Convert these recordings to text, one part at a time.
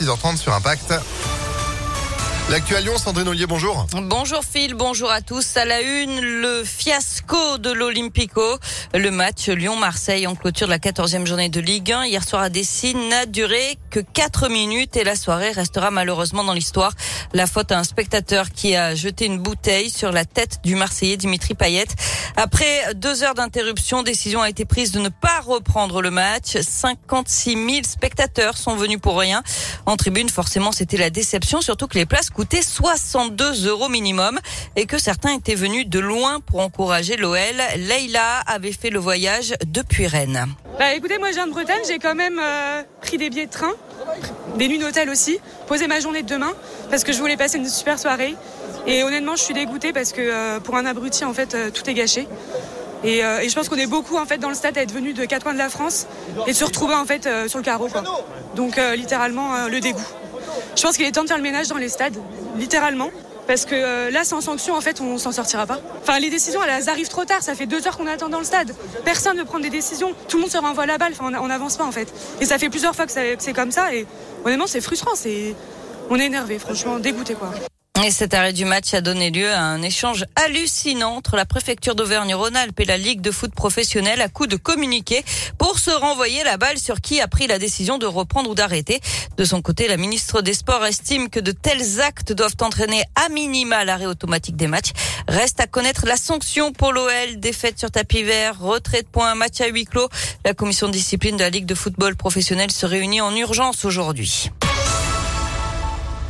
6h30 sur Impact. Lyon, Sandrine Ollier, bonjour. Bonjour Phil, bonjour à tous. À la une, le fiasco de l'Olympico. Le match Lyon-Marseille en clôture de la 14e journée de Ligue 1 hier soir à Dessine n'a duré que 4 minutes et la soirée restera malheureusement dans l'histoire. La faute à un spectateur qui a jeté une bouteille sur la tête du Marseillais Dimitri Payet. Après deux heures d'interruption, décision a été prise de ne pas reprendre le match. 56 000 spectateurs sont venus pour rien. En tribune, forcément, c'était la déception, surtout que les places coûtait 62 euros minimum et que certains étaient venus de loin pour encourager l'OL. Leïla avait fait le voyage depuis Rennes. Bah écoutez, moi je viens de Bretagne, j'ai quand même euh, pris des billets de train, des nuits d'hôtel aussi, posé ma journée de demain parce que je voulais passer une super soirée. Et honnêtement, je suis dégoûtée parce que euh, pour un abruti, en fait, euh, tout est gâché. Et, je pense qu'on est beaucoup en fait dans le stade à être venus de quatre coins de la France et se retrouver en fait sur le carreau. Donc littéralement le dégoût. Je pense qu'il est temps de faire le ménage dans les stades, littéralement. Parce que euh, là, sans sanction, en fait, on s'en sortira pas. Enfin, les décisions, elles, arrivent trop tard. Ça fait deux heures qu'on attend dans le stade. Personne ne prend des décisions. Tout le monde se renvoie la balle. Enfin, on n'avance pas, en fait. Et ça fait plusieurs fois que c'est comme ça. Et honnêtement, c'est frustrant. C'est, on est énervé, franchement, dégoûté, quoi. Et cet arrêt du match a donné lieu à un échange hallucinant entre la préfecture d'Auvergne-Rhône-Alpes et la Ligue de foot professionnelle à coup de communiqué pour se renvoyer la balle sur qui a pris la décision de reprendre ou d'arrêter. De son côté, la ministre des Sports estime que de tels actes doivent entraîner à minima l'arrêt automatique des matchs. Reste à connaître la sanction pour l'OL, défaite sur tapis vert, retrait de points, match à huis clos. La commission de discipline de la Ligue de football professionnelle se réunit en urgence aujourd'hui.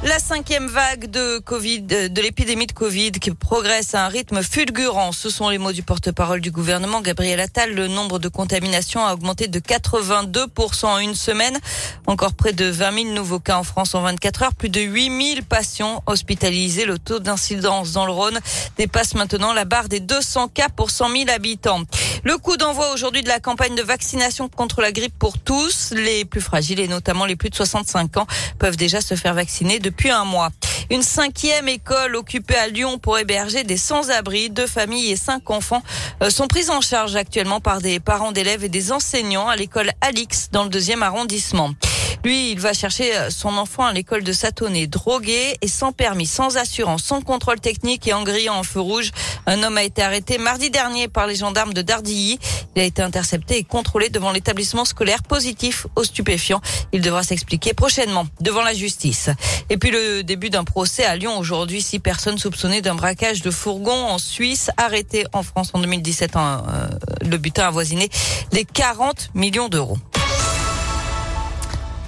La cinquième vague de Covid, de l'épidémie de Covid qui progresse à un rythme fulgurant. Ce sont les mots du porte-parole du gouvernement, Gabriel Attal. Le nombre de contaminations a augmenté de 82% en une semaine. Encore près de 20 000 nouveaux cas en France en 24 heures. Plus de 8 000 patients hospitalisés. Le taux d'incidence dans le Rhône dépasse maintenant la barre des 200 cas pour 100 000 habitants. Le coup d'envoi aujourd'hui de la campagne de vaccination contre la grippe pour tous. Les plus fragiles et notamment les plus de 65 ans peuvent déjà se faire vacciner depuis un mois. Une cinquième école occupée à Lyon pour héberger des sans-abri. Deux familles et cinq enfants euh, sont prises en charge actuellement par des parents d'élèves et des enseignants à l'école Alix dans le deuxième arrondissement. Lui, il va chercher euh, son enfant à l'école de Satonnet, drogué et sans permis, sans assurance, sans contrôle technique et en grillant en feu rouge. Un homme a été arrêté mardi dernier par les gendarmes de Dardilly. Il a été intercepté et contrôlé devant l'établissement scolaire positif aux stupéfiants. Il devra s'expliquer prochainement devant la justice. Et puis le début d'un procès à Lyon aujourd'hui. Six personnes soupçonnées d'un braquage de fourgon en Suisse, arrêtées en France en 2017. Euh, le butin avoisiné les 40 millions d'euros.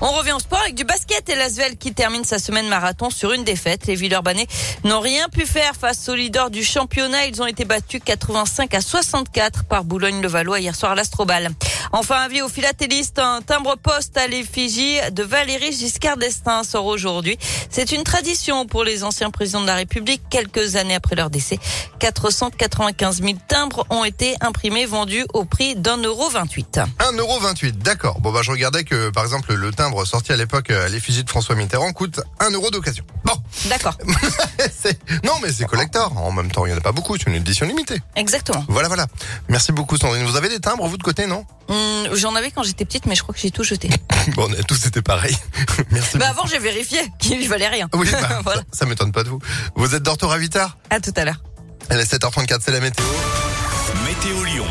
On revient au sport avec du basket et l'Asvel qui termine sa semaine marathon sur une défaite. Les Villeurbanais n'ont rien pu faire face aux leaders du championnat. Ils ont été battus 85 à 64 par Boulogne-le-Valois hier soir à l'Astrobal. Enfin, avis aux philatélistes, un timbre-poste à l'effigie de Valérie Giscard d'Estaing sort aujourd'hui. C'est une tradition pour les anciens présidents de la République quelques années après leur décès. 495 000 timbres ont été imprimés, vendus au prix d'un euro 28. Un euro 28, d'accord. Bon, bah, je regardais que, par exemple, le timbre sorti à l'époque à l'effigie de François Mitterrand coûte 1 euro d'occasion. Bon. D'accord. non, mais c'est collector. En même temps, il n'y en a pas beaucoup. C'est une édition limitée. Exactement. Voilà, voilà. Merci beaucoup, Sandrine. Vous avez des timbres, vous, de côté, non? Hum, J'en avais quand j'étais petite, mais je crois que j'ai tout jeté. bon, on a tous c'était pareil. Merci. Bah avant, j'ai vérifié qu'il valait rien. Oui, bah, voilà. ça, m'étonne pas de vous. Vous êtes de retour à 8h À tout à l'heure. Elle est 7h34, c'est la météo. Météo Lyon.